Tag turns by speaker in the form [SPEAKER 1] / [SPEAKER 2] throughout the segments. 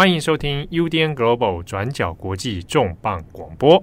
[SPEAKER 1] 欢迎收听 UDN Global 转角国际重磅广播。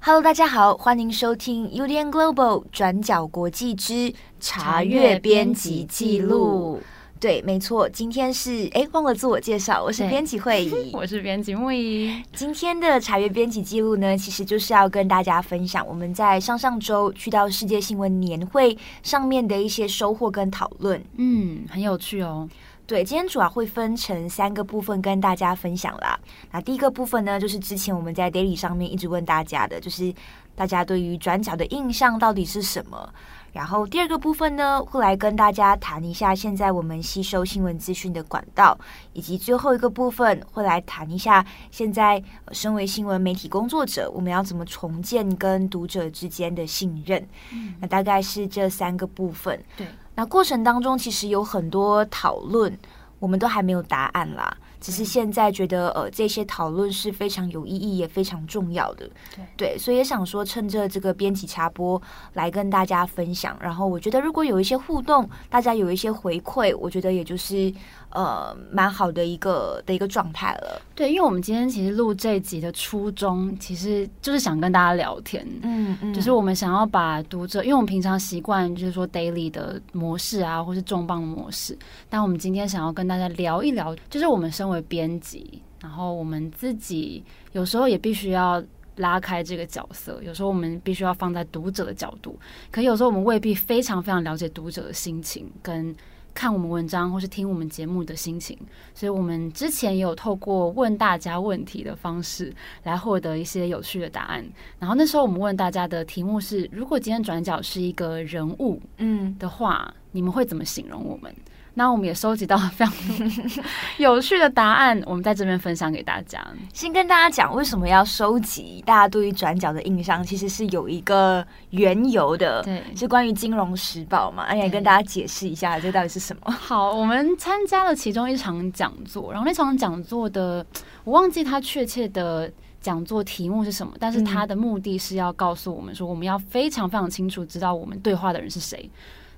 [SPEAKER 2] Hello，大家好，欢迎收听 UDN Global 转角国际之查阅编辑记录。对，没错，今天是哎，忘了自我介绍，我是编辑会议，
[SPEAKER 3] 我是编辑牧宜。
[SPEAKER 2] 今天的查阅编辑记录呢，其实就是要跟大家分享我们在上上周去到世界新闻年会上面的一些收获跟讨论。
[SPEAKER 3] 嗯，很有趣哦。
[SPEAKER 2] 对，今天主要会分成三个部分跟大家分享啦。那第一个部分呢，就是之前我们在 Daily 上面一直问大家的，就是大家对于转角的印象到底是什么？然后第二个部分呢，会来跟大家谈一下现在我们吸收新闻资讯的管道，以及最后一个部分会来谈一下现在身为新闻媒体工作者，我们要怎么重建跟读者之间的信任。嗯，那大概是这三个部分。
[SPEAKER 3] 对，
[SPEAKER 2] 那过程当中其实有很多讨论，我们都还没有答案啦。只是现在觉得，呃，这些讨论是非常有意义也非常重要的，
[SPEAKER 3] 对，
[SPEAKER 2] 对，所以也想说，趁着这个编辑插播来跟大家分享。然后我觉得，如果有一些互动，大家有一些回馈，我觉得也就是呃，蛮好的一个的一个状态了。
[SPEAKER 3] 对，因为我们今天其实录这集的初衷，其实就是想跟大家聊天，
[SPEAKER 2] 嗯嗯，
[SPEAKER 3] 就是我们想要把读者，因为我们平常习惯就是说 daily 的模式啊，或是重磅的模式，但我们今天想要跟大家聊一聊，就是我们生为编辑，然后我们自己有时候也必须要拉开这个角色，有时候我们必须要放在读者的角度，可有时候我们未必非常非常了解读者的心情，跟看我们文章或是听我们节目的心情，所以我们之前也有透过问大家问题的方式来获得一些有趣的答案。然后那时候我们问大家的题目是：如果今天转角是一个人物，嗯的话，嗯，你们会怎么形容我们？那我们也收集到了非常 有趣的答案，我们在这边分享给大家。
[SPEAKER 2] 先跟大家讲为什么要收集大家对于转角的印象，其实是有一个缘由的，
[SPEAKER 3] 对，
[SPEAKER 2] 是关于《金融时报》嘛。哎，跟大家解释一下，这到底是什么？
[SPEAKER 3] 好，我们参加了其中一场讲座，然后那场讲座的我忘记他确切的讲座题目是什么，但是他的目的是要告诉我们说，我们要非常非常清楚知道我们对话的人是谁，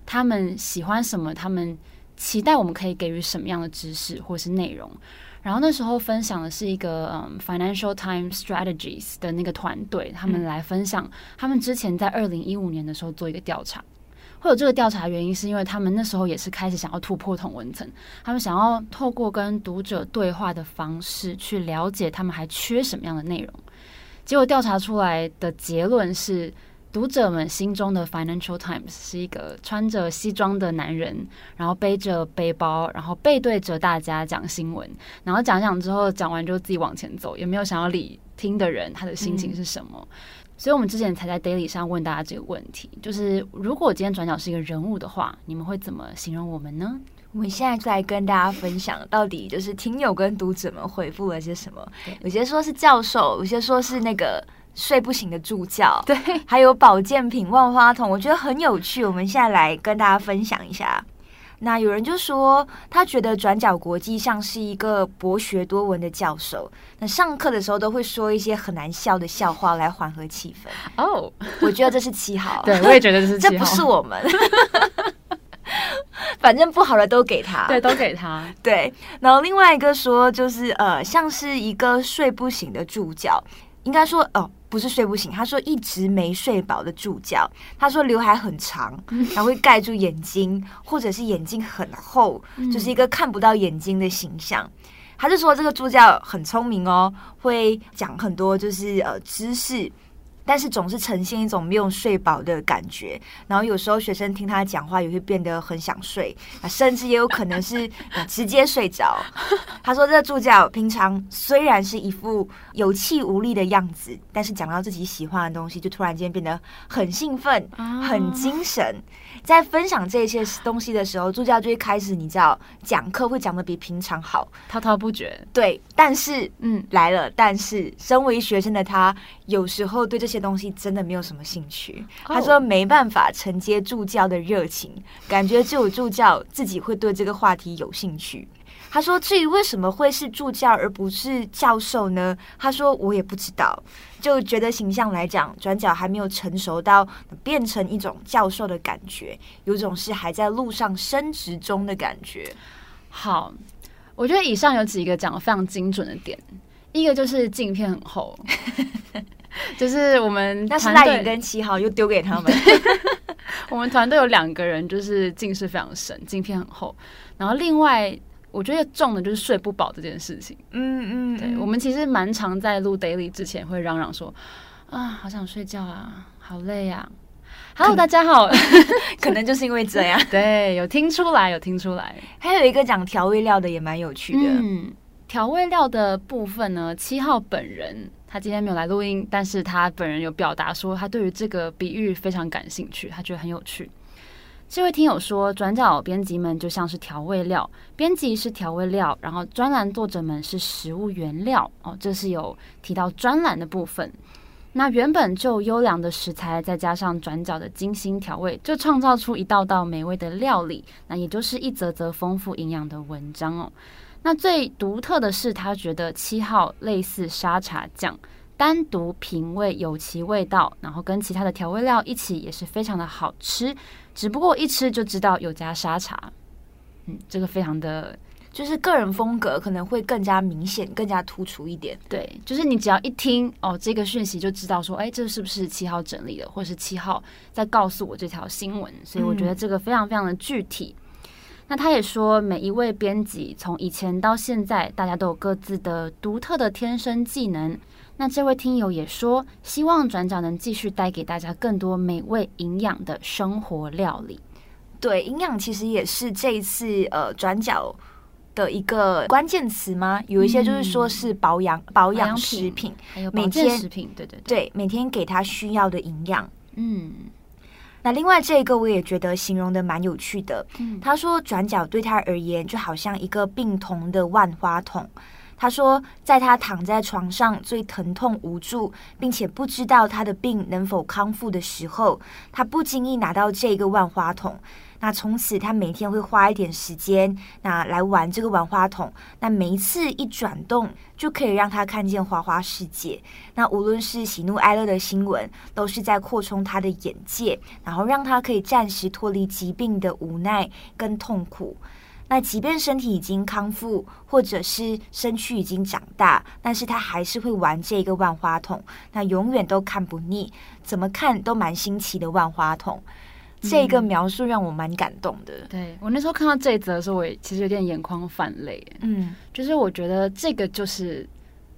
[SPEAKER 3] 他们喜欢什么，他们。期待我们可以给予什么样的知识或是内容，然后那时候分享的是一个嗯 Financial Times Strategies 的那个团队，他们来分享他们之前在二零一五年的时候做一个调查，会有这个调查原因是因为他们那时候也是开始想要突破同文层，他们想要透过跟读者对话的方式去了解他们还缺什么样的内容，结果调查出来的结论是。读者们心中的 Financial Times 是一个穿着西装的男人，然后背着背包，然后背对着大家讲新闻，然后讲讲之后讲完就自己往前走，也没有想要理听的人他的心情是什么。嗯。所以，我们之前才在 Daily 上问大家这个问题，就是如果今天转角是一个人物的话，你们会怎么形容我们呢？
[SPEAKER 2] 我们现在就来跟大家分享，到底就是听友跟读者们回复了些什么。有些说是教授，有些说是那个。睡不醒的助教，
[SPEAKER 3] 对，
[SPEAKER 2] 还有保健品万花筒，我觉得很有趣。我们现在来跟大家分享一下。那有人就说，他觉得转角国际像是一个博学多闻的教授，那上课的时候都会说一些很难笑的笑话来缓和气氛。哦、oh，我觉得这是七号，
[SPEAKER 3] 对，我也觉得这是七号，
[SPEAKER 2] 这不是我们，反正不好的都给他，
[SPEAKER 3] 对，都给他。
[SPEAKER 2] 对，然后另外一个说，就是呃，像是一个睡不醒的助教，应该说哦。不是睡不醒，他说一直没睡饱的助教，他说刘海很长，然后会盖住眼睛，或者是眼睛很厚，就是一个看不到眼睛的形象。他就说这个助教很聪明哦，会讲很多就是呃知识。但是总是呈现一种没有睡饱的感觉，然后有时候学生听他讲话也会变得很想睡，啊，甚至也有可能是直接睡着。他说这个助教平常虽然是一副有气无力的样子，但是讲到自己喜欢的东西，就突然间变得很兴奋、很精神。在分享这些东西的时候，助教就会开始，你知道，讲课会讲的比平常好，
[SPEAKER 3] 滔滔不绝。
[SPEAKER 2] 对，但是，嗯，来了，但是，身为学生的他，有时候对这些东西真的没有什么兴趣。他说没办法承接助教的热情，感觉只有助教自己会对这个话题有兴趣。他说：“至于为什么会是助教而不是教授呢？”他说：“我也不知道，就觉得形象来讲，转角还没有成熟到变成一种教授的感觉，有种是还在路上升职中的感觉。”
[SPEAKER 3] 好，我觉得以上有几个讲得非常精准的点，一个就是镜片很厚，就是我们
[SPEAKER 2] 但是赖颖跟七号又丢给他们。
[SPEAKER 3] 我们团队有两个人，就是近视非常深，镜片很厚。然后另外，我觉得重的就是睡不饱这件事情。
[SPEAKER 2] 嗯嗯，
[SPEAKER 3] 对，我们其实蛮常在录 daily 之前会嚷嚷说：“啊，好想睡觉啊，好累啊。”Hello，大家好。
[SPEAKER 2] 可能就是因为这样。
[SPEAKER 3] 对，有听出来，有听出来。
[SPEAKER 2] 还有一个讲调味料的也蛮有趣的。
[SPEAKER 3] 嗯，调味料的部分呢，七号本人。他今天没有来录音，但是他本人有表达说，他对于这个比喻非常感兴趣，他觉得很有趣。这位听友说，转角编辑们就像是调味料，编辑是调味料，然后专栏作者们是食物原料哦，这是有提到专栏的部分。那原本就优良的食材，再加上转角的精心调味，就创造出一道道美味的料理，那也就是一则则丰富营养的文章哦。那最独特的是，他觉得七号类似沙茶酱，单独品味有其味道，然后跟其他的调味料一起也是非常的好吃。只不过一吃就知道有加沙茶，嗯，这个非常的
[SPEAKER 2] 就是个人风格可能会更加明显、更加突出一点。
[SPEAKER 3] 对，就是你只要一听哦这个讯息，就知道说，哎，这是不是七号整理的，或是七号在告诉我这条新闻？所以我觉得这个非常非常的具体。那他也说，每一位编辑从以前到现在，大家都有各自的独特的天生技能。那这位听友也说，希望转角能继续带给大家更多美味营养的生活料理。
[SPEAKER 2] 对，营养其实也是这一次呃转角的一个关键词吗？有一些就是说是保养、嗯、保养食品，
[SPEAKER 3] 还有保健食品，对对对，
[SPEAKER 2] 对，每天给他需要的营养，
[SPEAKER 3] 嗯。
[SPEAKER 2] 那另外这一个我也觉得形容的蛮有趣的。
[SPEAKER 3] 嗯，
[SPEAKER 2] 他说转角对他而言就好像一个病童的万花筒。他说，在他躺在床上最疼痛无助，并且不知道他的病能否康复的时候，他不经意拿到这个万花筒。那从此，他每天会花一点时间，那来玩这个万花筒。那每一次一转动，就可以让他看见花花世界。那无论是喜怒哀乐的新闻，都是在扩充他的眼界，然后让他可以暂时脱离疾病的无奈跟痛苦。那即便身体已经康复，或者是身躯已经长大，但是他还是会玩这个万花筒。那永远都看不腻，怎么看都蛮新奇的万花筒。这个描述让我蛮感动的。
[SPEAKER 3] 嗯、对，我那时候看到这一则的时候，我也其实有点眼眶泛泪。
[SPEAKER 2] 嗯，
[SPEAKER 3] 就是我觉得这个就是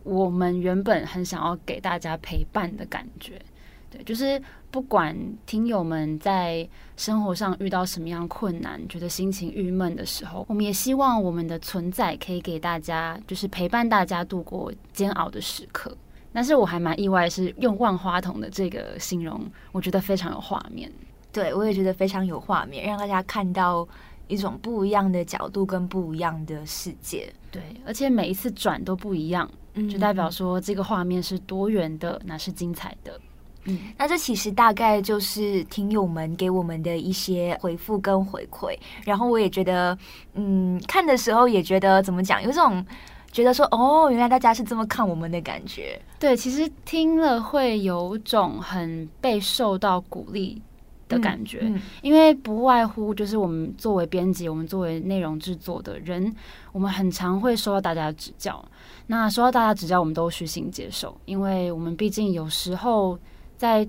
[SPEAKER 3] 我们原本很想要给大家陪伴的感觉。对，就是不管听友们在生活上遇到什么样困难，觉得心情郁闷的时候，我们也希望我们的存在可以给大家，就是陪伴大家度过煎熬的时刻。但是我还蛮意外，是用万花筒的这个形容，我觉得非常有画面。
[SPEAKER 2] 对，我也觉得非常有画面，让大家看到一种不一样的角度跟不一样的世界。
[SPEAKER 3] 对，而且每一次转都不一样，就代表说这个画面是多元的，那是精彩的。
[SPEAKER 2] 嗯，那这其实大概就是听友们给我们的一些回复跟回馈。然后我也觉得，嗯，看的时候也觉得怎么讲，有种觉得说，哦，原来大家是这么看我们的感觉。
[SPEAKER 3] 对，其实听了会有种很被受到鼓励。的感觉，
[SPEAKER 2] 嗯嗯、
[SPEAKER 3] 因为不外乎就是我们作为编辑，我们作为内容制作的人，我们很常会受到大家的指教。那受到大家指教，我们都虚心接受，因为我们毕竟有时候在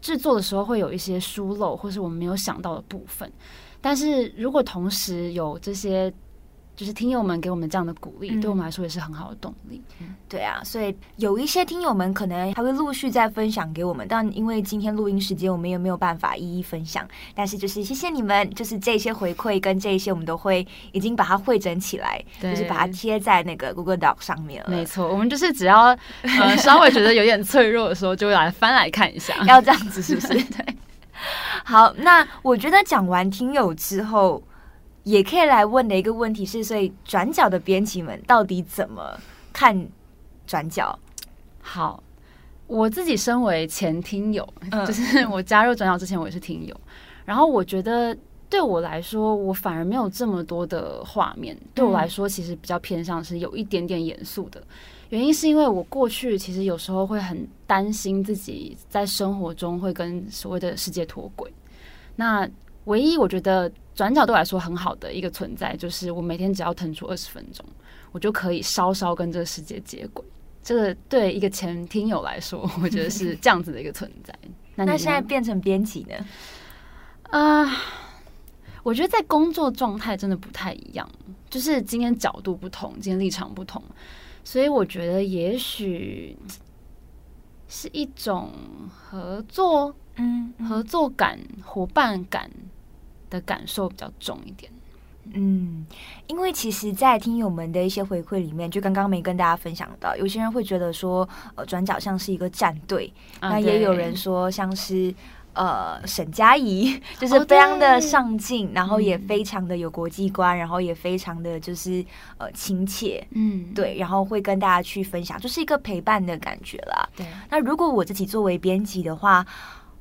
[SPEAKER 3] 制作的时候会有一些疏漏，或是我们没有想到的部分。但是如果同时有这些。就是听友们给我们这样的鼓励，对我们来说也是很好的动力。
[SPEAKER 2] 嗯，对啊，所以有一些听友们可能还会陆续再分享给我们，但因为今天录音时间，我们也没有办法一一分享。但是就是谢谢你们，就是这些回馈跟这一些，我们都会已经把它汇整起来，就是把它贴在那个 Google Doc 上面了。
[SPEAKER 3] 没错，我们就是只要呃稍微觉得有点脆弱的时候，就会来翻来看一下，
[SPEAKER 2] 要这样子是不是？对。好，那我觉得讲完听友之后。也可以来问的一个问题是，所以转角的编辑们到底怎么看转角？
[SPEAKER 3] 好，我自己身为前听友，
[SPEAKER 2] 嗯、
[SPEAKER 3] 就是我加入转角之前，我也是听友。然后我觉得对我来说，我反而没有这么多的画面。对我来说，其实比较偏向是有一点点严肃的。原因是因为我过去其实有时候会很担心自己在生活中会跟所谓的世界脱轨。那唯一我觉得转角对我来说很好的一个存在，就是我每天只要腾出二十分钟，我就可以稍稍跟这个世界接轨。这个对一个前听友来说，我觉得是这样子的一个存在。那
[SPEAKER 2] 那现在变成编辑呢？
[SPEAKER 3] 啊。Uh, 我觉得在工作状态真的不太一样，就是今天角度不同，今天立场不同，所以我觉得也许是一种合作，嗯，合作感、伙伴感的感受比较重一点。
[SPEAKER 2] 嗯，因为其实，在听友们的一些回馈里面，就刚刚没跟大家分享到，有些人会觉得说，呃，转角像是一个战队，啊、那也有人说像是。呃，沈佳宜 就是非常的上进，oh, 然后也非常的有国际观，嗯、然后也非常的就是呃亲切，嗯，对，然后会跟大家去分享，就是一个陪伴的感觉啦。对，那如果我自己作为编辑的话，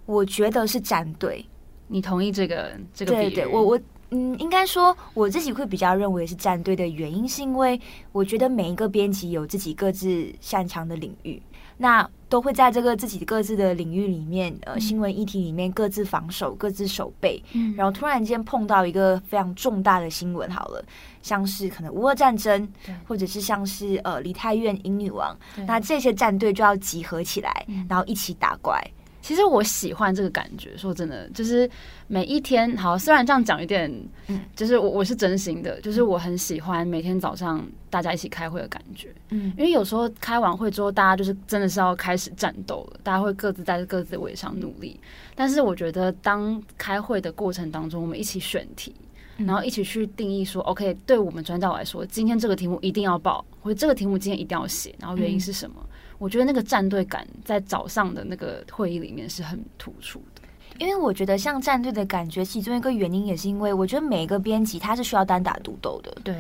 [SPEAKER 2] 我觉得是战队。
[SPEAKER 3] 你同意这个这个？
[SPEAKER 2] 对对，我我嗯，应该说我自己会比较认为是战队的原因，是因为我觉得每一个编辑有自己各自擅长的领域。那都会在这个自己各自的领域里面，呃，新闻议题里面各自防守、各自守备，嗯，然后突然间碰到一个非常重大的新闻，好了，像是可能乌俄战争，或者是像是呃梨泰院英女王，那这些战队就要集合起来，嗯，然后一起打怪。
[SPEAKER 3] 其实我喜欢这个感觉，说真的，就是每一天好，虽然这样讲有点，嗯，就是我我是真心的，就是我很喜欢每天早上大家一起开会的感觉，嗯，因为有时候开完会之后，大家就是真的是要开始战斗了，大家会各自在各自的位置上努力。但是我觉得，当开会的过程当中，我们一起选题，然后一起去定义说，OK，对我们专家来说，今天这个题目一定要报，或者这个题目今天一定要写，然后原因是什么？我觉得那个战队感在早上的那个会议里面是很突出的，
[SPEAKER 2] 因为我觉得像战队的感觉，其中一个原因也是因为我觉得每一个编辑他是需要单打独斗的。
[SPEAKER 3] 对，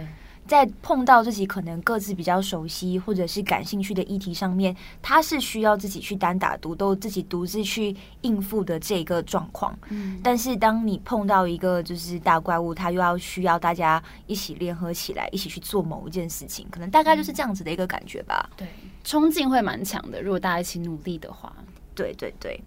[SPEAKER 2] 在碰到自己可能各自比较熟悉或者是感兴趣的议题上面，他是需要自己去单打独斗，自己独自去应付的这个状况。嗯，但是当你碰到一个就是大怪物，他又要需要大家一起联合起来，一起去做某一件事情，可能大概就是这样子的一个感觉吧。
[SPEAKER 3] 对。冲劲会蛮强的，如果大家一起努力的话。
[SPEAKER 2] 对对对，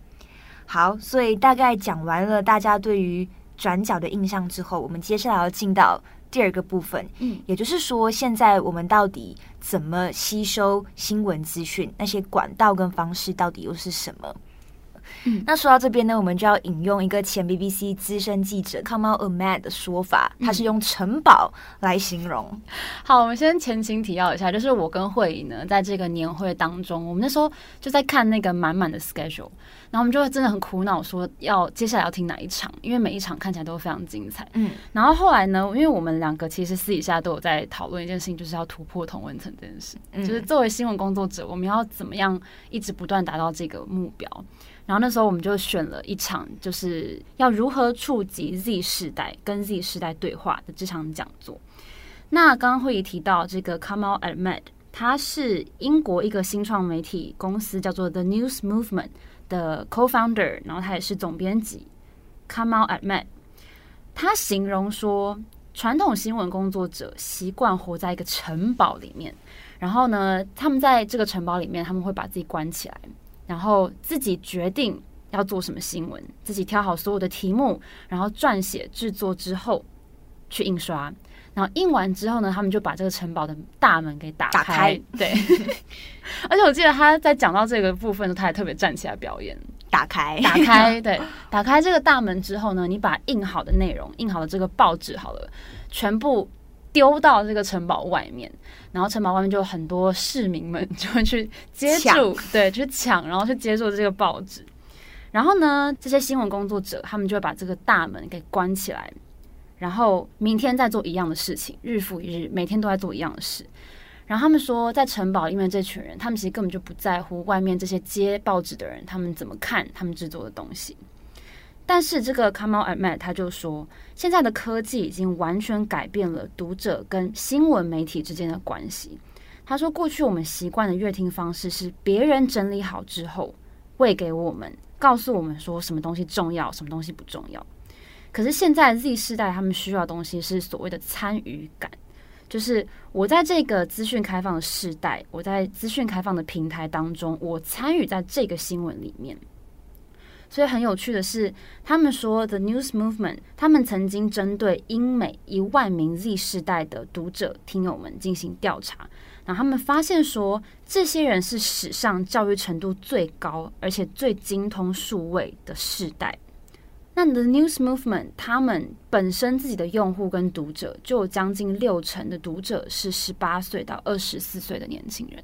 [SPEAKER 2] 好，所以大概讲完了大家对于转角的印象之后，我们接下来要进到第二个部分，嗯，也就是说，现在我们到底怎么吸收新闻资讯？那些管道跟方式到底又是什么？嗯，那说到这边呢，我们就要引用一个前 BBC 资深记者 Kamal Ahmed 的说法，他是用城堡来形容。嗯、
[SPEAKER 3] 好，我们先前情提要一下，就是我跟慧颖呢，在这个年会当中，我们那时候就在看那个满满的 schedule，然后我们就真的很苦恼，说要接下来要听哪一场，因为每一场看起来都非常精彩。嗯，然后后来呢，因为我们两个其实私底下都有在讨论一件事情，就是要突破同温层这件事，嗯、就是作为新闻工作者，我们要怎么样一直不断达到这个目标。然后那时候我们就选了一场，就是要如何触及 Z 世代，跟 Z 世代对话的这场讲座。那刚刚会议提到这个 Kamal Ahmed，他是英国一个新创媒体公司叫做 The News Movement 的 Co-founder，然后他也是总编辑。Kamal Ahmed，他形容说，传统新闻工作者习惯活在一个城堡里面，然后呢，他们在这个城堡里面，他们会把自己关起来。然后自己决定要做什么新闻，自己挑好所有的题目，然后撰写制作之后去印刷，然后印完之后呢，他们就把这个城堡的大门给打开。打开对，而且我记得他在讲到这个部分的时候，他还特别站起来表演。
[SPEAKER 2] 打开，
[SPEAKER 3] 打开，对，打开这个大门之后呢，你把印好的内容，印好的这个报纸好了，全部。丢到这个城堡外面，然后城堡外面就有很多市民们 就会去接住，对，去抢，然后去接住这个报纸。然后呢，这些新闻工作者他们就会把这个大门给关起来，然后明天再做一样的事情，日复一日，每天都在做一样的事。然后他们说，在城堡里面这群人，他们其实根本就不在乎外面这些接报纸的人他们怎么看他们制作的东西。但是这个 Kamal Ahmed 他就说，现在的科技已经完全改变了读者跟新闻媒体之间的关系。他说，过去我们习惯的阅听方式是别人整理好之后喂给我们，告诉我们说什么东西重要，什么东西不重要。可是现在 Z 世代他们需要的东西是所谓的参与感，就是我在这个资讯开放的时代，我在资讯开放的平台当中，我参与在这个新闻里面。所以很有趣的是，他们说 The News Movement，他们曾经针对英美一万名 Z 世代的读者听友们进行调查，然后他们发现说，这些人是史上教育程度最高，而且最精通数位的世代。那 The News Movement，他们本身自己的用户跟读者就有将近六成的读者是十八岁到二十四岁的年轻人。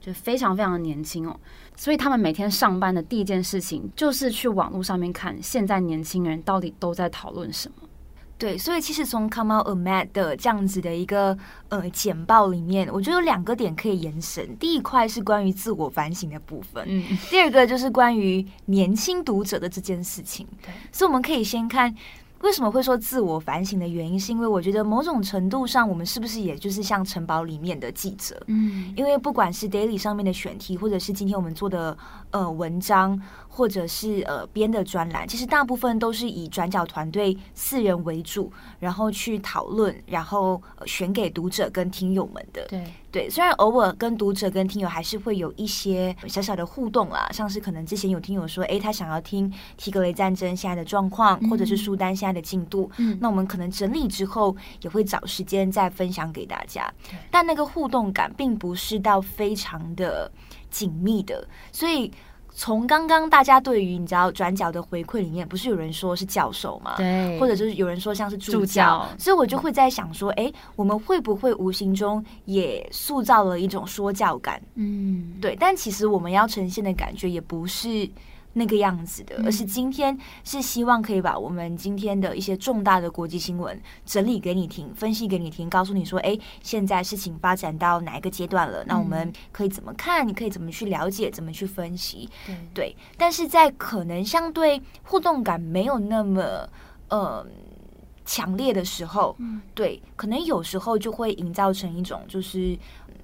[SPEAKER 3] 就非常非常的年轻哦，所以他们每天上班的第一件事情就是去网络上面看现在年轻人到底都在讨论什么。
[SPEAKER 2] 对，所以其实从 Come Out Mad 的这样子的一个呃简报里面，我觉得有两个点可以延伸。第一块是关于自我反省的部分，嗯，第二个就是关于年轻读者的这件事情。对，所以我们可以先看。为什么会说自我反省的原因，是因为我觉得某种程度上，我们是不是也就是像城堡里面的记者？嗯，因为不管是 Daily 上面的选题，或者是今天我们做的呃文章，或者是呃编的专栏，其实大部分都是以转角团队四人为主，然后去讨论，然后选给读者跟听友们的。对。对，虽然偶尔跟读者、跟听友还是会有一些小小的互动啦，像是可能之前有听友说，诶，他想要听提格雷战争现在的状况，或者是苏丹现在的进度，嗯，那我们可能整理之后也会找时间再分享给大家。但那个互动感并不是到非常的紧密的，所以。从刚刚大家对于你知道转角的回馈里面，不是有人说是教授吗？对，或者就是有人说像是助教，助教，所以我就会在想说，哎，我们会不会无形中也塑造了一种说教感？嗯，对，但其实我们要呈现的感觉也不是。那个样子的，而是今天是希望可以把我们今天的一些重大的国际新闻整理给你听，分析给你听，告诉你说，哎，现在事情发展到哪一个阶段了？那我们可以怎么看？你可以怎么去了解？怎么去分析？对，对。但是在可能相对互动感没有那么呃强烈的时候，嗯对，可能有时候就会营造成一种就是。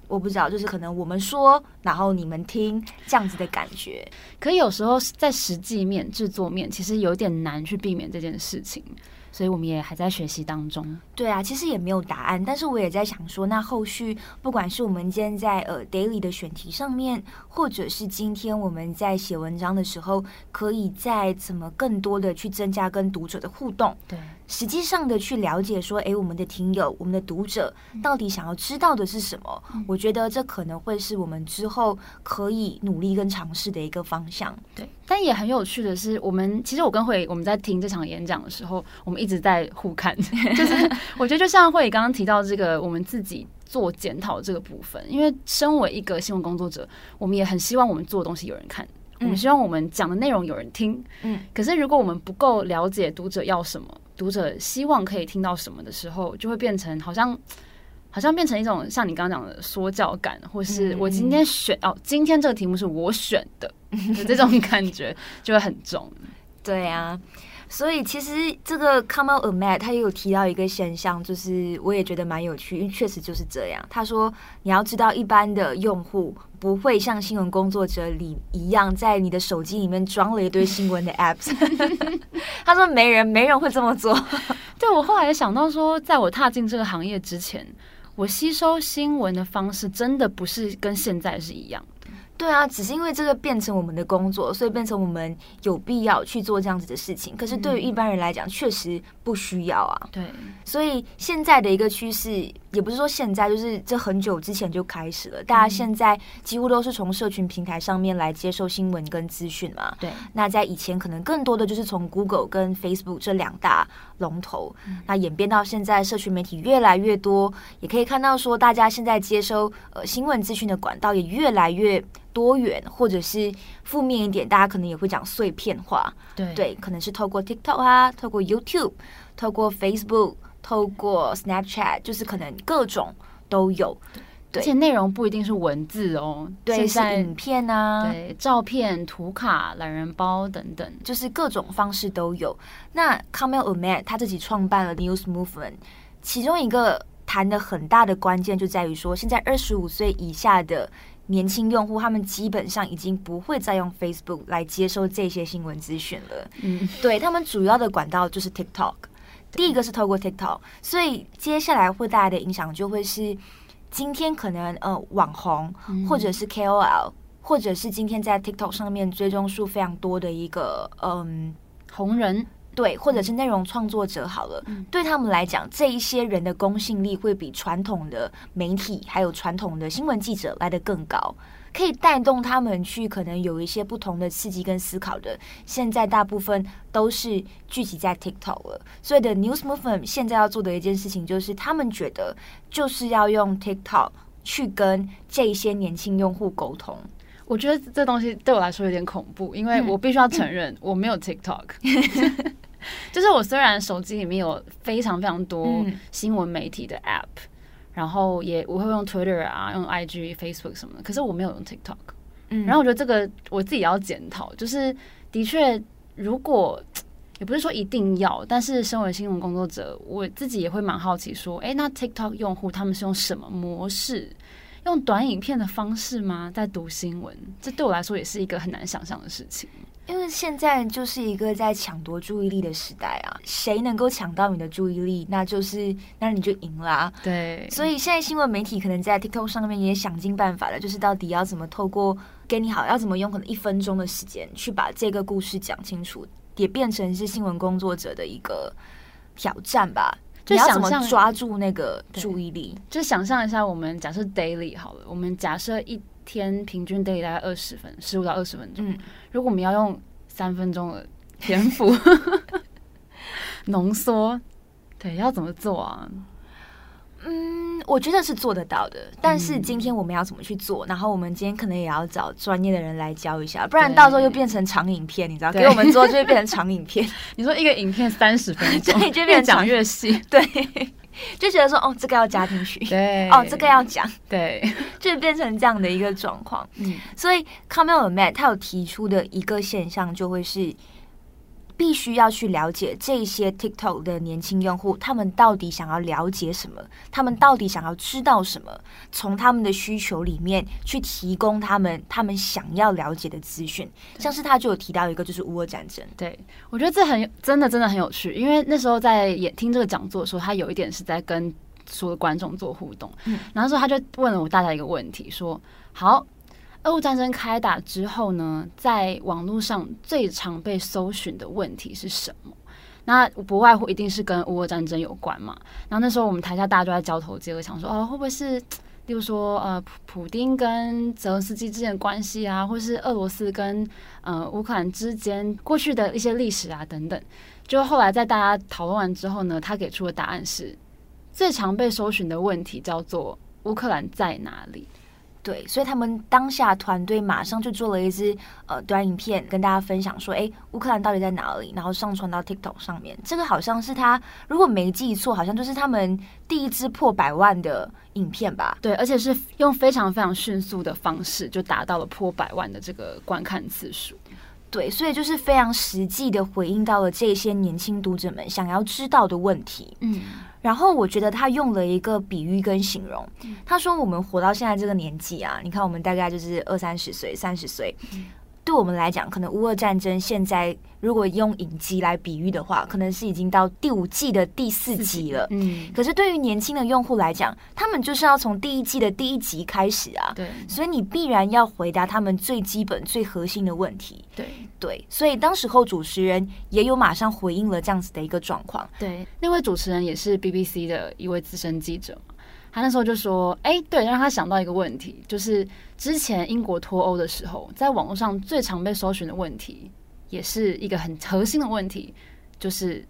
[SPEAKER 2] 我不知道，就是可能我们说，然后你们听这样子的感觉。
[SPEAKER 3] 可有时候在实际面、制作面，其实有点难去避免这件事情。所以我们也还在学习当中。
[SPEAKER 2] 对啊，其实也没有答案，但是我也在想说，那后续不管是我们今天在呃 daily 的选题上面，或者是今天我们在写文章的时候，可以再怎么更多的去增加跟读者的互动。对，实际上的去了解说，哎，我们的听友、我们的读者到底想要知道的是什么？嗯。我觉得这可能会是我们之后可以努力跟尝试的一个方向。
[SPEAKER 3] 对，但也很有趣的是，我们其实我跟慧我们在听这场演讲的时候，我们。一直在互看，就是我觉得就像慧刚刚提到这个，我们自己做检讨这个部分，因为身为一个新闻工作者，我们也很希望我们做的东西有人看，我们希望我们讲的内容有人听。嗯，可是如果我们不够了解读者要什么，读者希望可以听到什么的时候，就会变成好像好像变成一种像你刚刚讲的说教感，或是我今天选哦，今天这个题目是我选的，这种感觉就会很重。
[SPEAKER 2] 对啊。所以其实这个 Come Out Mad 他也有提到一个现象，就是我也觉得蛮有趣，因为确实就是这样。他说，你要知道，一般的用户不会像新闻工作者里一样，在你的手机里面装了一堆新闻的 apps。他说，没人，没人会这么做。
[SPEAKER 3] 对，我后来想到说，在我踏进这个行业之前，我吸收新闻的方式真的不是跟现在是一样。
[SPEAKER 2] 对啊，只是因为这个变成我们的工作，所以变成我们有必要去做这样子的事情。可是对于一般人来讲，确实不需要啊。对，所以现在的一个趋势，也不是说现在，就是这很久之前就开始了。大家现在几乎都是从社群平台上面来接受新闻跟资讯嘛。对。那在以前，可能更多的就是从 Google 跟 Facebook 这两大龙头，那演变到现在，社群媒体越来越多，也可以看到说，大家现在接收呃新闻资讯的管道也越来越。多元，或者是负面一点，大家可能也会讲碎片化。对对，可能是透过 TikTok 啊，透过 YouTube，透过 Facebook，透过 Snapchat，就是可能各种都有。对，而且
[SPEAKER 3] 内容不一定是文字哦，
[SPEAKER 2] 对，是影片啊，
[SPEAKER 3] 对，照片、图卡、懒人包等等，
[SPEAKER 2] 就是各种方式都有。那 Kamel Ahmed 他自己创办了 News Movement，其中一个谈的很大的关键就在于说，现在二十五岁以下的。年轻用户，他们基本上已经不会再用 Facebook 来接收这些新闻资讯了。嗯，对，他们主要的管道就是 TikTok，第一个是透过 TikTok，所以接下来会带来的影响就会是，今天可能呃网红或者是 KOL，或者是今天在 TikTok 上面追踪数非常多的一个嗯
[SPEAKER 3] 红人。
[SPEAKER 2] 对，或者是内容创作者好了，嗯、对他们来讲，这一些人的公信力会比传统的媒体还有传统的新闻记者来得更高，可以带动他们去可能有一些不同的刺激跟思考的。现在大部分都是聚集在 TikTok 了，所以的 News Movement 现在要做的一件事情，就是他们觉得就是要用 TikTok 去跟这些年轻用户沟通。
[SPEAKER 3] 我觉得这东西对我来说有点恐怖，因为我必须要承认 我没有 TikTok。就是我虽然手机里面有非常非常多新闻媒体的 App，然后也我会用 Twitter 啊，用 IG、Facebook 什么的，可是我没有用 TikTok。嗯，然后我觉得这个我自己要检讨，就是的确，如果也不是说一定要，但是身为新闻工作者，我自己也会蛮好奇说，哎，那 TikTok 用户他们是用什么模式？用短影片的方式吗？在读新闻，这对我来说也是一个很难想象的事情。
[SPEAKER 2] 因为现在就是一个在抢夺注意力的时代啊，谁能够抢到你的注意力，那就是那你就赢啦啊。
[SPEAKER 3] 对，
[SPEAKER 2] 所以现在新闻媒体可能在 TikTok 上面也想尽办法了，就是到底要怎么透过给你好，要怎么用可能一分钟的时间去把这个故事讲清楚，也变成是新闻工作者的一个挑战吧。就想怎么抓住那个注意力？
[SPEAKER 3] 就想象一下，我们假设 daily 好了，我们假设一天平均 daily 大概二十分，十五到二十分钟。嗯，如果我们要用三分钟的篇幅 浓缩，对，要怎么做啊？
[SPEAKER 2] 嗯，我觉得是做得到的，但是今天我们要怎么去做？然后我们今天可能也要找专业的人来教一下，不然到时候又变成长影片，你知道？给我们做就会变成长影片。
[SPEAKER 3] 你说一个影片三十分钟，
[SPEAKER 2] 对，就变成
[SPEAKER 3] 讲越细，
[SPEAKER 2] 对，就觉得说哦，这个要加进去，
[SPEAKER 3] 对，
[SPEAKER 2] 哦，这个要讲，
[SPEAKER 3] 对，
[SPEAKER 2] 就变成这样的一个状况。嗯，所以 Kamel Ahmed 他有提出的一个现象就会是。必须要去了解这些 TikTok 的年轻用户，他们到底想要了解什么？他们到底想要知道什么？从他们的需求里面去提供他们他们想要了解的资讯。像是他就有提到一个，就是乌俄战争。
[SPEAKER 3] 对，我觉得这很真的真的很有趣，因为那时候在也听这个讲座的时候，他有一点是在跟所有观众做互动。嗯，然后说他就问了我大家一个问题，说：“好。”俄乌战争开打之后呢，在网络上最常被搜寻的问题是什么？那不外乎一定是跟乌俄战争有关嘛。然后那时候我们台下大家都在交头接耳，想说哦，会不会是，例如说呃，普丁跟泽连斯基之间的关系啊，或是俄罗斯跟呃乌克兰之间过去的一些历史啊等等。就后来在大家讨论完之后呢，他给出的答案是最常被搜寻的问题叫做乌克兰在哪里？
[SPEAKER 2] 对，所以他们当下团队马上就做了一支呃短影片，跟大家分享说，哎，乌克兰到底在哪里？然后上传到 TikTok 上面。这个好像是他，如果没记错，好像就是他们第一支破百万的影片吧？
[SPEAKER 3] 对，而且是用非常非常迅速的方式，就达到了破百万的这个观看次数。
[SPEAKER 2] 对，所以就是非常实际的回应到了这些年轻读者们想要知道的问题。嗯。然后我觉得他用了一个比喻跟形容，他说我们活到现在这个年纪啊，你看我们大概就是二三十岁、三十岁。对我们来讲，可能乌俄战争现在如果用影集来比喻的话，可能是已经到第五季的第四集了。嗯，可是对于年轻的用户来讲，他们就是要从第一季的第一集开始啊。
[SPEAKER 3] 对，
[SPEAKER 2] 所以你必然要回答他们最基本、最核心的问题。
[SPEAKER 3] 对
[SPEAKER 2] 对，所以当时候主持人也有马上回应了这样子的一个状况。
[SPEAKER 3] 对，那位主持人也是 BBC 的一位资深记者。他那时候就说：“哎、欸，对，让他想到一个问题，就是之前英国脱欧的时候，在网络上最常被搜寻的问题，也是一个很核心的问题，就是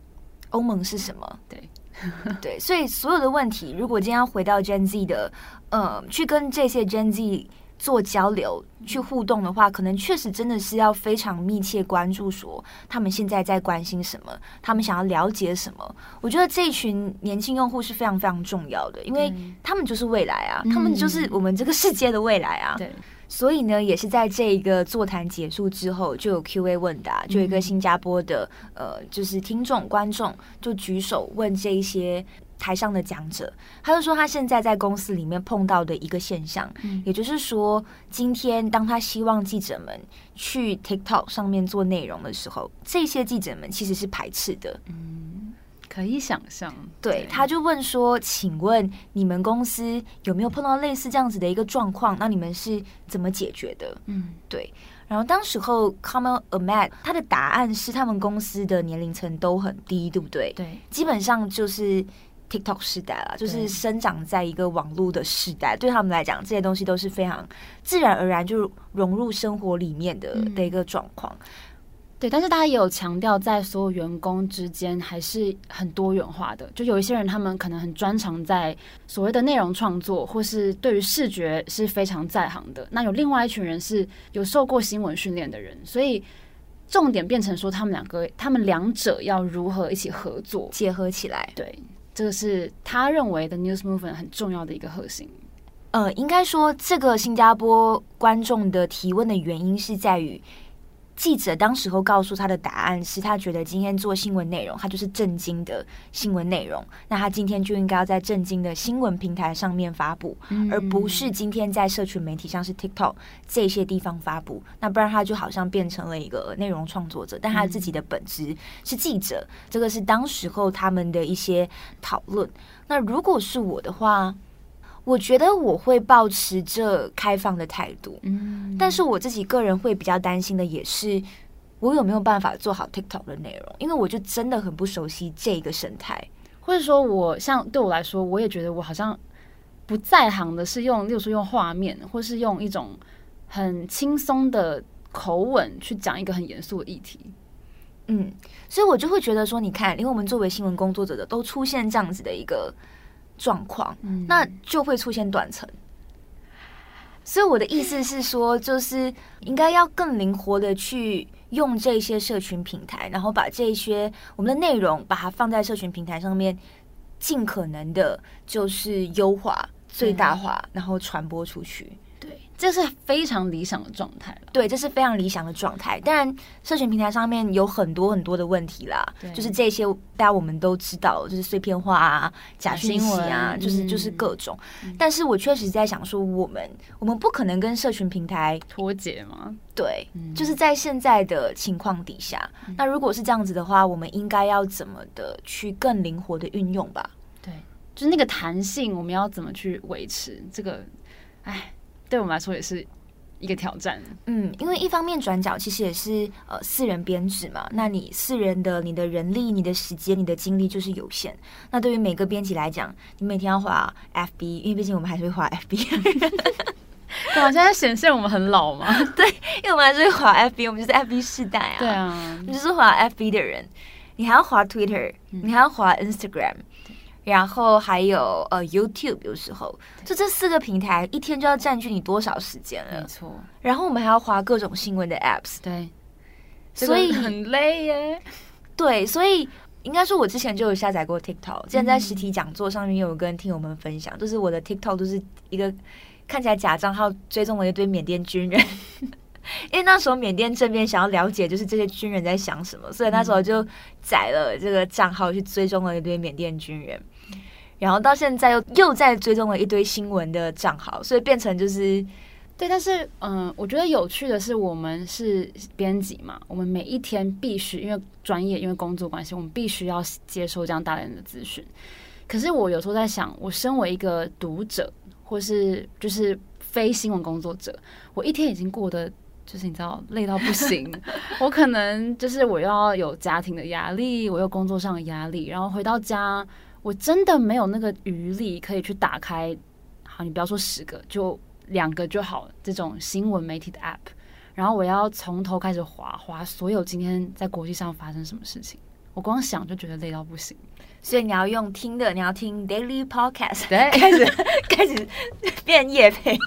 [SPEAKER 2] 欧盟是什么？
[SPEAKER 3] 对，
[SPEAKER 2] 对，所以所有的问题，如果今天要回到 Gen Z 的，呃，去跟这些 Gen Z。”做交流去互动的话，可能确实真的是要非常密切关注，说他们现在在关心什么，他们想要了解什么。我觉得这一群年轻用户是非常非常重要的，因为他们就是未来啊，他们就是我们这个世界的未来啊。
[SPEAKER 3] 对，
[SPEAKER 2] 所以呢，也是在这一个座谈结束之后，就有 Q&A 问答，就有一个新加坡的呃，就是听众观众就举手问这一些。台上的讲者，他就说他现在在公司里面碰到的一个现象，嗯、也就是说，今天当他希望记者们去 TikTok 上面做内容的时候，这些记者们其实是排斥的。
[SPEAKER 3] 嗯，可以想象。
[SPEAKER 2] 对，他就问说：“请问你们公司有没有碰到类似这样子的一个状况？那你们是怎么解决的？”嗯，对。然后当时候 c o m m o n Ahmad 他的答案是，他们公司的年龄层都很低，对不对？
[SPEAKER 3] 对，
[SPEAKER 2] 基本上就是 TikTok 时代了，就是生长在一个网络的时代，对他们来讲，这些东西都是非常自然而然就融入生活里面的的一个状况。
[SPEAKER 3] 对，但是大家也有强调，在所有员工之间还是很多元化的。就有一些人，他们可能很专长在所谓的内容创作，或是对于视觉是非常在行的。那有另外一群人是有受过新闻训练的人，所以重点变成说，他们两个，他们两者要如何一起合作
[SPEAKER 2] 结合起来？
[SPEAKER 3] 对，这个是他认为的 News Movement 很重要的一个核心。
[SPEAKER 2] 呃，应该说，这个新加坡观众的提问的原因是在于。记者当时候告诉他的答案是他觉得今天做新闻内容，他就是震惊的新闻内容。那他今天就应该要在震惊的新闻平台上面发布，而不是今天在社群媒体像是 TikTok 这些地方发布。那不然他就好像变成了一个内容创作者，但他自己的本质是记者。这个是当时候他们的一些讨论。那如果是我的话。我觉得我会保持着开放的态度，嗯，但是我自己个人会比较担心的也是，我有没有办法做好 TikTok 的内容，因为我就真的很不熟悉这个生态，
[SPEAKER 3] 或者说，我像对我来说，我也觉得我好像不在行的是用，例如说用画面，或是用一种很轻松的口吻去讲一个很严肃的议题，
[SPEAKER 2] 嗯，所以我就会觉得说，你看，因为我们作为新闻工作者的，都出现这样子的一个。状况，那就会出现断层。所以我的意思是说，就是应该要更灵活的去用这些社群平台，然后把这些我们的内容把它放在社群平台上面，尽可能的就是优化、最大化，然后传播出去。
[SPEAKER 3] 这是非常理想的状态了。
[SPEAKER 2] 对，这是非常理想的状态。当然，社群平台上面有很多很多的问题啦，就是这些大家我们都知道，就是碎片化啊、假讯息啊，就是就是各种。嗯、但是我确实在想说，我们我们不可能跟社群平台
[SPEAKER 3] 脱节吗？
[SPEAKER 2] 对，嗯、就是在现在的情况底下，嗯、那如果是这样子的话，我们应该要怎么的去更灵活的运用吧？
[SPEAKER 3] 对，就是那个弹性，我们要怎么去维持这个？哎。对我们来说也是一个挑战。
[SPEAKER 2] 嗯，因为一方面转角其实也是呃四人编制嘛，那你四人的你的人力、你的时间、你的精力就是有限。那对于每个编辑来讲，你每天要画 FB，因为毕竟我们还是会画 FB。
[SPEAKER 3] 对啊，现在显现我们很老嘛？
[SPEAKER 2] 对，因为我们还是会滑 FB，我们就是 FB 世代啊。
[SPEAKER 3] 对啊，
[SPEAKER 2] 你就是滑 FB 的人，你还要滑 Twitter，你还要滑 Instagram。然后还有呃 YouTube，有时候就这四个平台一天就要占据你多少时间了？
[SPEAKER 3] 没错。
[SPEAKER 2] 然后我们还要花各种新闻的 Apps，
[SPEAKER 3] 对，
[SPEAKER 2] 所以
[SPEAKER 3] 很累耶。
[SPEAKER 2] 对，所以应该说，我之前就有下载过 TikTok，之前在实体讲座上面有跟听友们分享，就是我的 TikTok 都是一个看起来假账号追踪了一堆缅甸军人。因为那时候缅甸这边想要了解，就是这些军人在想什么，所以那时候就载了这个账号去追踪了一堆缅甸军人，然后到现在又又在追踪了一堆新闻的账号，所以变成就是
[SPEAKER 3] 对。但是嗯，我觉得有趣的是，我们是编辑嘛，我们每一天必须因为专业，因为工作关系，我们必须要接收这样大量的资讯。可是我有时候在想，我身为一个读者，或是就是非新闻工作者，我一天已经过得。就是你知道累到不行，我可能就是我要有家庭的压力，我有工作上的压力，然后回到家，我真的没有那个余力可以去打开。好，你不要说十个，就两个就好。这种新闻媒体的 App，然后我要从头开始划划所有今天在国际上发生什么事情，我光想就觉得累到不行。
[SPEAKER 2] 所以你要用听的，你要听 Daily Podcast，
[SPEAKER 3] 对，
[SPEAKER 2] 开始 开始变夜配。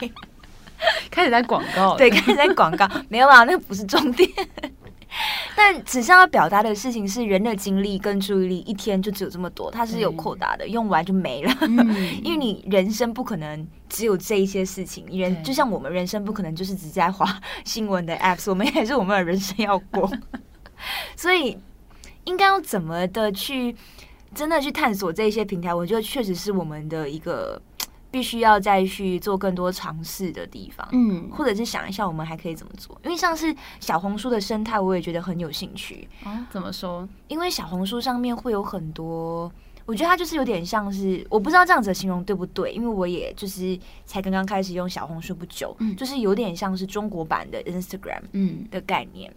[SPEAKER 3] 开始在广告，
[SPEAKER 2] 对，开始在广告，没有啊，那个不是重点。但只是要表达的事情是，人的精力跟注意力一天就只有这么多，它是有扩大的，用完就没了。嗯、因为你人生不可能只有这一些事情，人就像我们人生不可能就是只在划新闻的 apps，我们也是我们的人生要过，所以应该要怎么的去真的去探索这些平台，我觉得确实是我们的一个必须要再去做更多尝试的地方。嗯，或者是想一下我们还可以怎么做，因为像是小红书的生态，我也觉得很有兴趣。
[SPEAKER 3] 啊，怎么说？
[SPEAKER 2] 因为小红书上面会有很多。我觉得它就是有点像是，我不知道这样子的形容对不对，因为我也就是才刚刚开始用小红书不久，嗯，就是有点像是中国版的 Instagram，嗯的概念。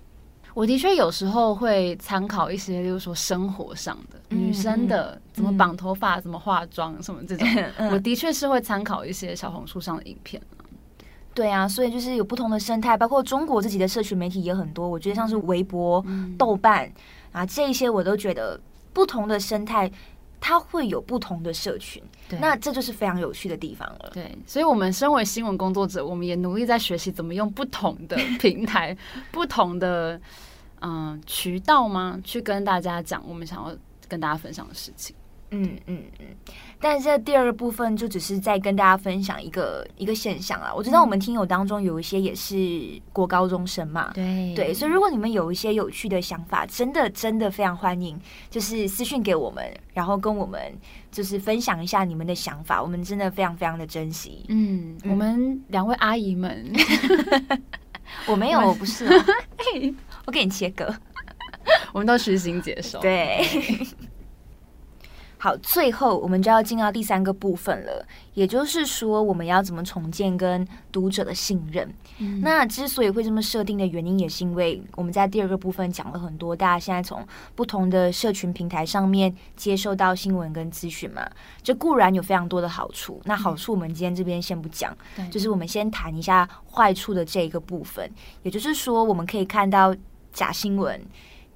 [SPEAKER 3] 我的确有时候会参考一些，就是说生活上的女生的怎么绑头发、怎么化妆什么这种，我的确是会参考一些小红书上的影片。
[SPEAKER 2] 对啊，所以就是有不同的生态，包括中国自己的社群媒体也很多。我觉得像是微博、豆瓣啊这一些，我都觉得不同的生态。它会有不同的社群，对那这就是非常有趣的地方了。
[SPEAKER 3] 对，所以，我们身为新闻工作者，我们也努力在学习怎么用不同的平台、不同的嗯、呃、渠道吗，去跟大家讲我们想要跟大家分享的事情。
[SPEAKER 2] 嗯嗯嗯，但是这第二个部分就只是在跟大家分享一个一个现象啊。我知道我们听友当中有一些也是国高中生嘛，
[SPEAKER 3] 对。
[SPEAKER 2] 对，所以如果你们有一些有趣的想法，真的真的非常欢迎，就是私讯给我们，然后跟我们就是分享一下你们的想法，我们真的非常非常的珍惜。
[SPEAKER 3] 嗯，嗯。我们两位阿姨们，
[SPEAKER 2] 我没有，我不是、啊，我给你切割，
[SPEAKER 3] 我们都虚心接受，
[SPEAKER 2] 对。好，最后我们就要进到第三个部分了，也就是说，我们要怎么重建跟读者的信任。嗯、那之所以会这么设定的原因，也是因为我们在第二个部分讲了很多，大家现在从不同的社群平台上面接受到新闻跟资讯嘛，这固然有非常多的好处。那好处我们今天这边先不讲，嗯、就是我们先谈一下坏处的这一个部分。也就是说，我们可以看到假新闻。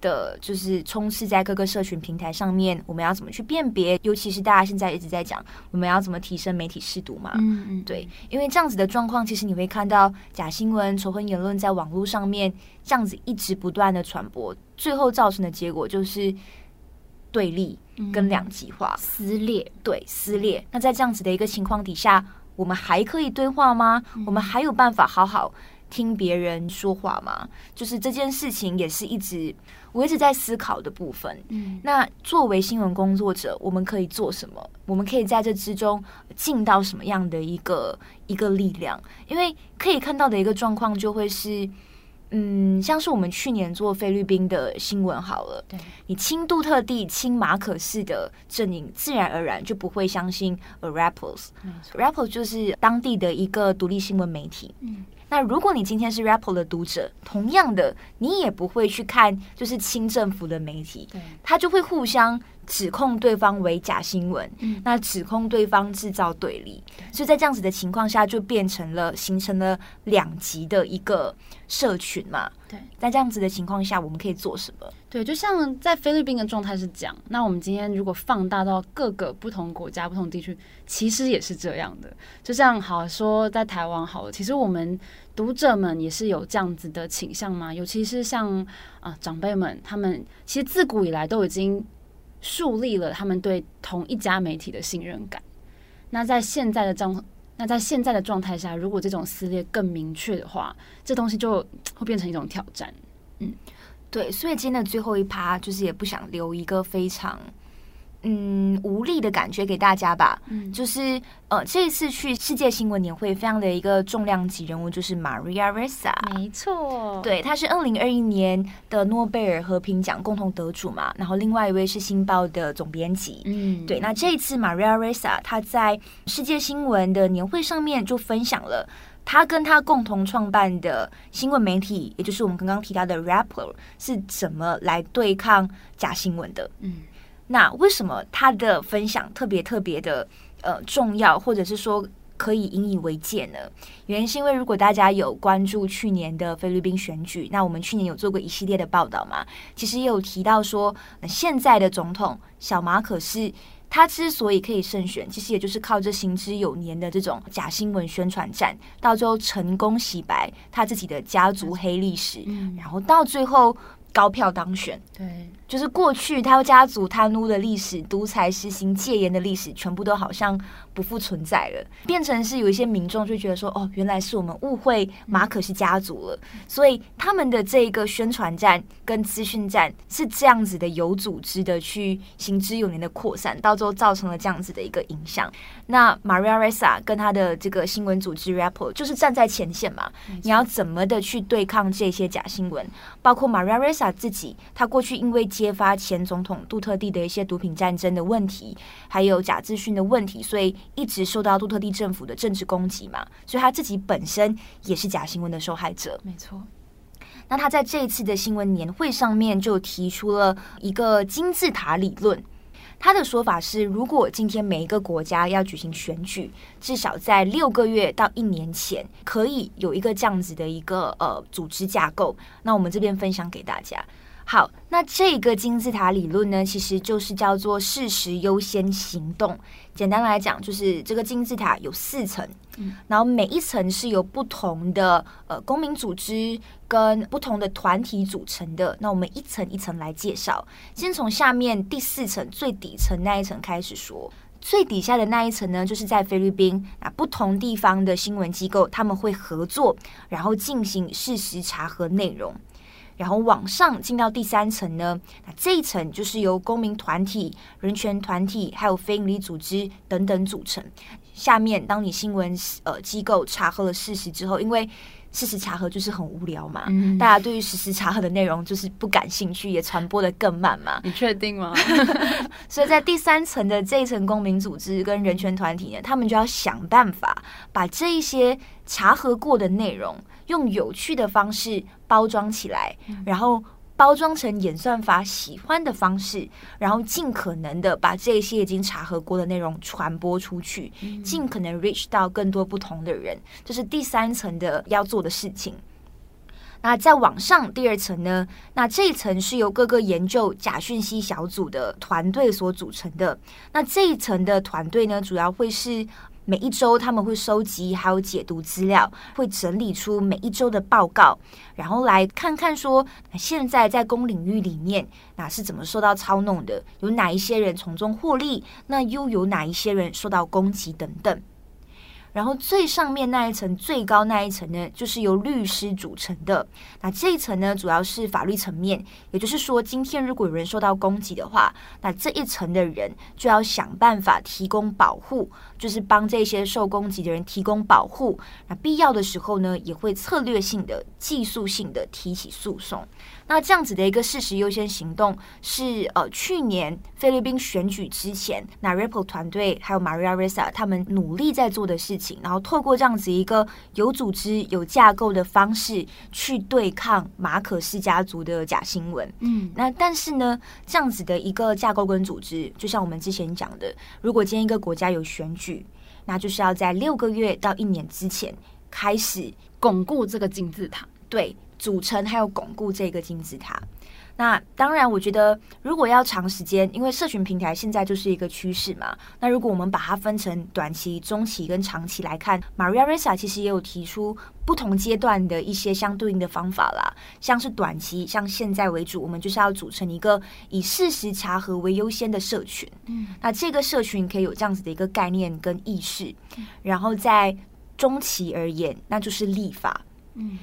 [SPEAKER 2] 的就是充斥在各个社群平台上面，我们要怎么去辨别？尤其是大家现在一直在讲，我们要怎么提升媒体试读嘛？嗯嗯，对，因为这样子的状况，其实你会看到假新闻、仇恨言论在网络上面这样子一直不断的传播，最后造成的结果就是对立跟两极化、
[SPEAKER 3] 撕裂。
[SPEAKER 2] 对，撕裂。那在这样子的一个情况底下，我们还可以对话吗？我们还有办法好好听别人说话吗？就是这件事情也是一直。我一直在思考的部分。嗯，那作为新闻工作者，我们可以做什么？我们可以在这之中尽到什么样的一个一个力量？因为可以看到的一个状况就会是，嗯，像是我们去年做菲律宾的新闻好了，对，你亲杜特地、亲马可式的阵营，自然而然就不会相信 Rapples。Rapples 就是当地的一个独立新闻媒体。嗯。那如果你今天是 Rappler 的读者，同样的，你也不会去看就是亲政府的媒体，对。他就会互相指控对方为假新闻，嗯、那指控对方制造对立，所以在这样子的情况下，就变成了形成了两极的一个社群嘛。对，在这样子的情况下，我们可以做什么？
[SPEAKER 3] 对，就像在菲律宾的状态是讲，那我们今天如果放大到各个不同国家、不同地区，其实也是这样的。就像好说在台湾好了，其实我们。读者们也是有这样子的倾向吗？尤其是像啊、呃、长辈们，他们其实自古以来都已经树立了他们对同一家媒体的信任感。那在现在的状，那在现在的状态下，如果这种撕裂更明确的话，这东西就会变成一种挑战。嗯，
[SPEAKER 2] 对，所以今天的最后一趴，就是也不想留一个非常。嗯，无力的感觉给大家吧。嗯，就是呃，这一次去世界新闻年会，非常的一个重量级人物，就是 Maria Ressa。
[SPEAKER 3] 没错，
[SPEAKER 2] 对，他是二零二一年的诺贝尔和平奖共同得主嘛。然后另外一位是《新报》的总编辑。嗯，对。那这一次 Maria Ressa 他在世界新闻的年会上面就分享了他跟他共同创办的新闻媒体，也就是我们刚刚提到的 Rappler 是怎么来对抗假新闻的。嗯。那为什么他的分享特别特别的呃重要，或者是说可以引以为戒呢？原因是因为如果大家有关注去年的菲律宾选举，那我们去年有做过一系列的报道嘛，其实也有提到说，现在的总统小马可是他之所以可以胜选，其实也就是靠着行之有年的这种假新闻宣传战，到最后成功洗白他自己的家族黑历史，然后到最后。高票当选。
[SPEAKER 3] 对，
[SPEAKER 2] 就是过去他家族贪污的历史、独裁实行戒严的历史，全部都好像不复存在了，变成是有一些民众就觉得说，哦，原来是我们误会马可是家族了，所以他们的这个宣传战跟资讯战是这样子的有组织的去行之有年的扩散，到最后造成了这样子的一个影响。那 Maria Ressa 跟他的这个新闻组织 Rapport 就是站在前线嘛，你要怎么的去对抗这些假新闻？包括 Maria Ressa 自己，他过去因为揭发前总统杜特地的一些毒品战争的问题，还有假资讯的问题，所以。一直受到杜特地政府的政治攻击嘛，所以他自己本身也是假新闻的受害者。
[SPEAKER 3] 没错。
[SPEAKER 2] 那他在这一次的新闻年会上面就提出了一个金字塔理论。他的说法是，如果今天每一个国家要举行选举，至少在六个月到一年前，可以有一个这样子的一个呃组织架构。那我们这边分享给大家。好，那这个金字塔理论呢，其实就是叫做事实优先行动。简单来讲，就是这个金字塔有四层，嗯，然后每一层是由不同的呃公民组织跟不同的团体组成的。那我们一层一层来介绍，先从下面第四层最底层那一层开始说。最底下的那一层呢，就是在菲律宾啊，不同地方的新闻机构他们会合作，然后进行事实查核内容。然后往上进到第三层呢，那这一层就是由公民团体、人权团体还有非营利组织等等组成。下面，当你新闻呃机构查核了事实之后，因为事实查核就是很无聊嘛，嗯、大家对于事实查核的内容就是不感兴趣，也传播的更慢嘛。
[SPEAKER 3] 你确定吗？
[SPEAKER 2] 所以在第三层的这一层公民组织跟人权团体呢，他们就要想办法把这一些查核过的内容。用有趣的方式包装起来，然后包装成演算法喜欢的方式，然后尽可能的把这些已经查核过的内容传播出去，尽可能 reach 到更多不同的人，这是第三层的要做的事情。那再往上第二层呢？那这一层是由各个研究假讯息小组的团队所组成的。那这一层的团队呢，主要会是。每一周他们会收集还有解读资料，会整理出每一周的报告，然后来看看说现在在公领域里面，那是怎么受到操弄的，有哪一些人从中获利，那又有哪一些人受到攻击等等。然后最上面那一层，最高那一层呢，就是由律师组成的。那这一层呢，主要是法律层面，也就是说，今天如果有人受到攻击的话，那这一层的人就要想办法提供保护，就是帮这些受攻击的人提供保护。那必要的时候呢，也会策略性的、技术性的提起诉讼。那这样子的一个事实优先行动是呃，去年菲律宾选举之前，那 Rapport 团队还有 Maria Ressa 他们努力在做的事情，然后透过这样子一个有组织、有架构的方式去对抗马可氏家族的假新闻。嗯，那但是呢，这样子的一个架构跟组织，就像我们之前讲的，如果今天一个国家有选举，那就是要在六个月到一年之前开始
[SPEAKER 3] 巩固这个金字塔。
[SPEAKER 2] 对。组成还有巩固这个金字塔。那当然，我觉得如果要长时间，因为社群平台现在就是一个趋势嘛。那如果我们把它分成短期、中期跟长期来看，Maria Ressa 其实也有提出不同阶段的一些相对应的方法啦。像是短期，像现在为主，我们就是要组成一个以事实查核为优先的社群。嗯，那这个社群可以有这样子的一个概念跟意识。然后在中期而言，那就是立法。嗯。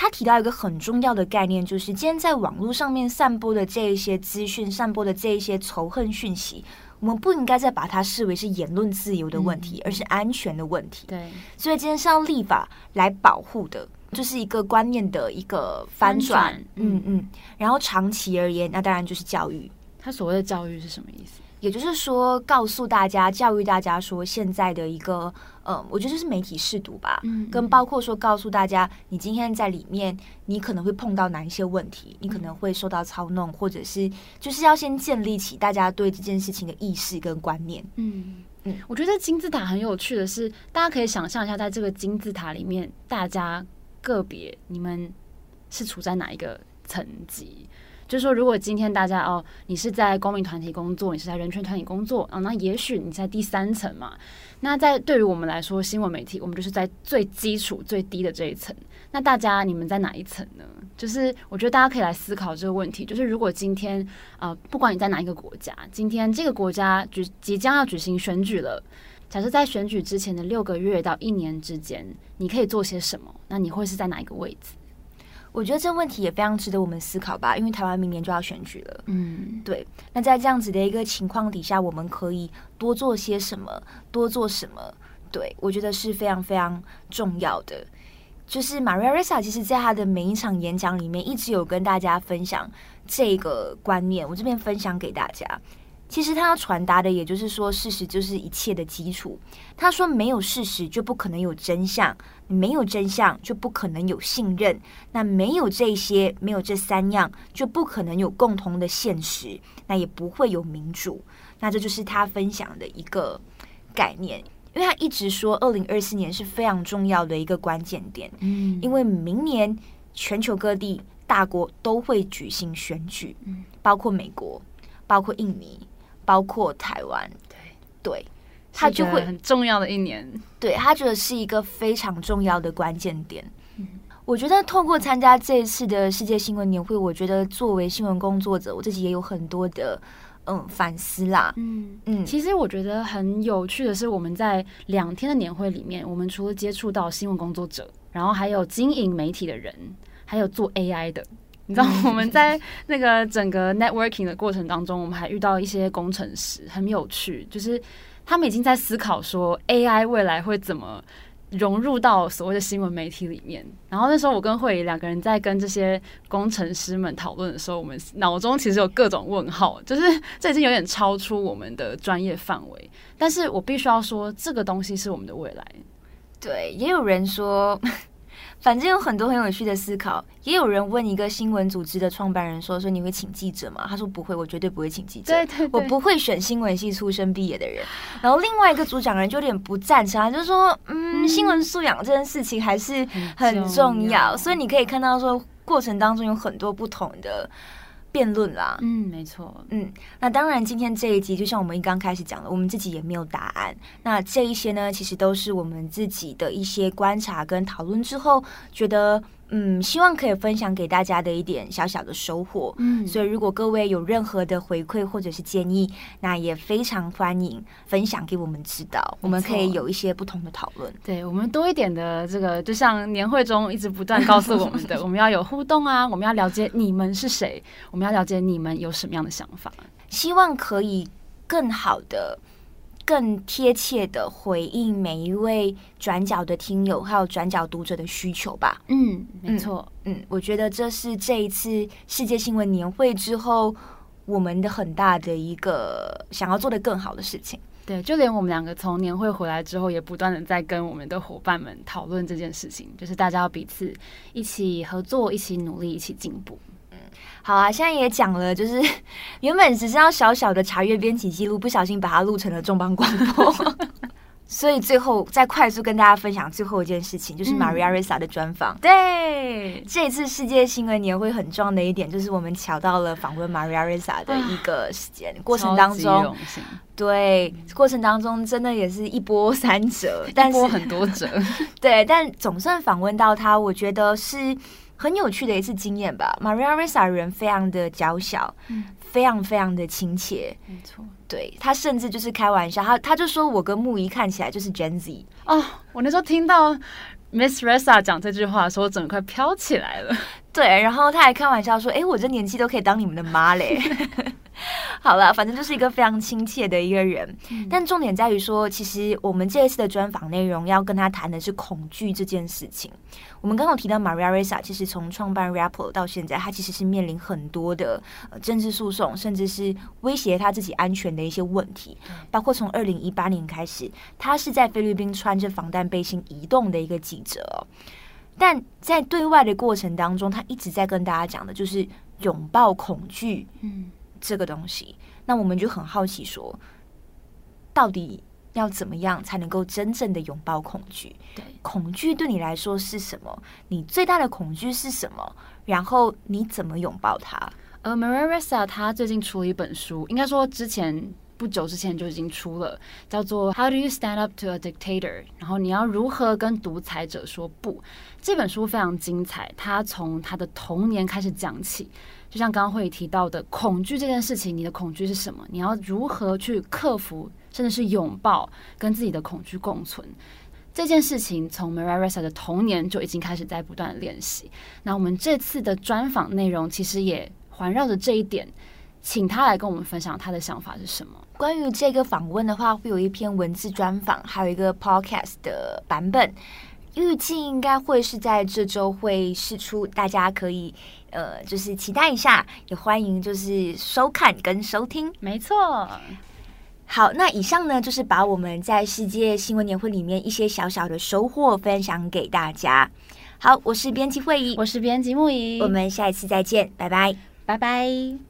[SPEAKER 2] 他提到一个很重要的概念，就是今天在网络上面散播的这一些资讯、散播的这一些仇恨讯息，我们不应该再把它视为是言论自由的问题，嗯、而是安全的问题。
[SPEAKER 3] 对，
[SPEAKER 2] 所以今天是要立法来保护的，就是一个观念的一个。翻转嗯嗯。然后长期而言，那当然就是教育。
[SPEAKER 3] 他所谓的教育是什么意思？
[SPEAKER 2] 也就是说，告诉大家、教育大家说，现在的一个，呃，我觉得就是媒体试读吧，嗯，跟包括说，告诉大家，你今天在里面，你可能会碰到哪一些问题，你可能会受到操弄，或者是，就是要先建立起大家对这件事情的意识跟观念。嗯
[SPEAKER 3] 嗯，我觉得金字塔很有趣的是，大家可以想象一下，在这个金字塔里面，大家个别你们是处在哪一个层级？就是说，如果今天大家哦，你是在公民团体工作，你是在人权团体工作啊，那也许你在第三层嘛。那在对于我们来说，新闻媒体，我们就是在最基础、最低的这一层。那大家你们在哪一层呢？就是我觉得大家可以来思考这个问题。就是如果今天啊、不管你在哪一个国家，今天这个国家举即将要举行选举了。假设在选举之前的六个月到一年之间，你可以做些什么？那你会是在哪一个位置？
[SPEAKER 2] 我觉得这问题也非常值得我们思考吧，因为台湾明年就要选举了。
[SPEAKER 3] 嗯，
[SPEAKER 2] 对。那在这样子的一个情况底下，我们可以多做些什么？多做什么？对，我觉得是非常非常重要的。就是 Maria Ressa 其实在他的每一场演讲里面，一直有跟大家分享这个观念。我这边分享给大家。其实他要传达的，也就是说，事实就是一切的基础。他说，没有事实就不可能有真相，没有真相就不可能有信任。那没有这些，没有这三样，就不可能有共同的现实，那也不会有民主。那这就是他分享的一个概念，因为他一直说，二零二四年是非常重要的一个关键点。
[SPEAKER 3] 嗯，因
[SPEAKER 2] 为明年全球各地大国都会举行选举，包括美国，包括印尼。包括台湾，
[SPEAKER 3] 对
[SPEAKER 2] 对，他就会
[SPEAKER 3] 很重要的一年，
[SPEAKER 2] 对他觉得是一个非常重要的关键点。嗯，我觉得透过参加这一次的世界新闻年会，我觉得作为新闻工作者，我自己也有很多的嗯反思啦。
[SPEAKER 3] 嗯嗯，其实我觉得很有趣的是，我们在两天的年会里面，我们除了接触到新闻工作者，然后还有经营媒体的人，还有做 AI 的。你知道我们在那个整个 networking 的过程当中，我们还遇到一些工程师，很有趣，就是他们已经在思考说 AI 未来会怎么融入到所谓的新闻媒体里面。然后那时候我跟慧仪两个人在跟这些工程师们讨论的时候，我们脑中其实有各种问号，就是这已经有点超出我们的专业范围。但是我必须要说，这个东西是我们的未来。
[SPEAKER 2] 对，也有人说。反正有很多很有趣的思考，也有人问一个新闻组织的创办人说：“说你会请记者吗？”他说：“不会，我绝对不会请记者。
[SPEAKER 3] 对对对，
[SPEAKER 2] 我不会选新闻系出身毕业的人。”然后另外一个组长人就有点不赞成，他就说：“嗯，新闻素养这件事情还是很重要。重要”所以你可以看到说，过程当中有很多不同的。辩论啦，
[SPEAKER 3] 嗯，没错，
[SPEAKER 2] 嗯，那当然，今天这一集就像我们一刚开始讲的，我们自己也没有答案。那这一些呢，其实都是我们自己的一些观察跟讨论之后觉得。嗯，希望可以分享给大家的一点小小的收获。嗯，所以如果各位有任何的回馈或者是建议，那也非常欢迎分享给我们知道，我们可以有一些不同的讨论。
[SPEAKER 3] 对，我们多一点的这个，就像年会中一直不断告诉我们的，我们要有互动啊，我们要了解你们是谁，我们要了解你们有什么样的想法，
[SPEAKER 2] 希望可以更好的。更贴切的回应每一位转角的听友，还有转角读者的需求吧。
[SPEAKER 3] 嗯，没错。
[SPEAKER 2] 嗯，我觉得这是这一次世界新闻年会之后，我们的很大的一个想要做的更好的事情。
[SPEAKER 3] 对，就连我们两个从年会回来之后，也不断的在跟我们的伙伴们讨论这件事情，就是大家要彼此一起合作，一起努力，一起进步。
[SPEAKER 2] 好啊，现在也讲了，就是 原本只是要小小的查阅编辑记录，不小心把它录成了重磅广播，所以最后再快速跟大家分享最后一件事情，就是 Maria Ressa 的专访。
[SPEAKER 3] 嗯、对，
[SPEAKER 2] 这一次世界新闻年会很重要的一点，就是我们瞧到了访问 Maria Ressa 的一个时间过程当中，对过程当中真的也是一波三折，但是
[SPEAKER 3] 很多折，
[SPEAKER 2] 对，但总算访问到他，我觉得是。很有趣的一次经验吧。Maria Ressa 人非常的娇小，嗯，非常非常的亲切，
[SPEAKER 3] 没错。
[SPEAKER 2] 对，他甚至就是开玩笑，他他就说我跟木一看起来就是 Gen Z
[SPEAKER 3] 哦。我那时候听到 Miss Ressa 讲这句话的时候，我整个快飘起来了。
[SPEAKER 2] 对，然后他还开玩笑说：“哎，我这年纪都可以当你们的妈嘞。”好了，反正就是一个非常亲切的一个人，嗯。但重点在于说，其实我们这一次的专访内容要跟他谈的是恐惧这件事情。我们刚刚提到 Maria Ressa，其实从创办 Rappler 到现在，他其实是面临很多的呃政治诉讼，甚至是威胁他自己安全的一些问题。包括从二零一八年开始，他是在菲律宾穿着防弹背心移动的一个记者哦。但在对外的过程当中，他一直在跟大家讲的就是拥抱恐惧，嗯，这个东西。那我们就很好奇说，到底要怎么样才能够真正的拥抱恐惧？
[SPEAKER 3] 对，
[SPEAKER 2] 恐惧对你来说是什么？你最大的恐惧是什么？然后你怎么拥抱它？
[SPEAKER 3] 呃，Maria Ressa 她最近出了一本书，应该说之前不久之前就已经出了，叫做《How Do You Stand Up to a Dictator》。然后你要如何跟独裁者说不？这本书非常精彩，他从他的童年开始讲起。就像刚刚会提到的，恐惧这件事情，你的恐惧是什么？你要如何去克服，甚至是拥抱跟自己的恐惧共存？这件事情从 Maria Ressa 的童年就已经开始在不断练习。那我们这次的专访内容其实也环绕着这一点，请他来跟我们分享他的想法是什么。
[SPEAKER 2] 关于这个访问的话，会有一篇文字专访，还有一个 Podcast 的版本。预计应该会是在这周会释出，大家可以呃，就是期待一下，也欢迎就是收看跟收听。
[SPEAKER 3] 没错，
[SPEAKER 2] 好，那以上呢就是把我们在世界新闻年会里面一些小小的收获分享给大家。好，我是编辑会议，
[SPEAKER 3] 我是编辑牧宜，
[SPEAKER 2] 我们下一次再见，拜拜，
[SPEAKER 3] 拜拜。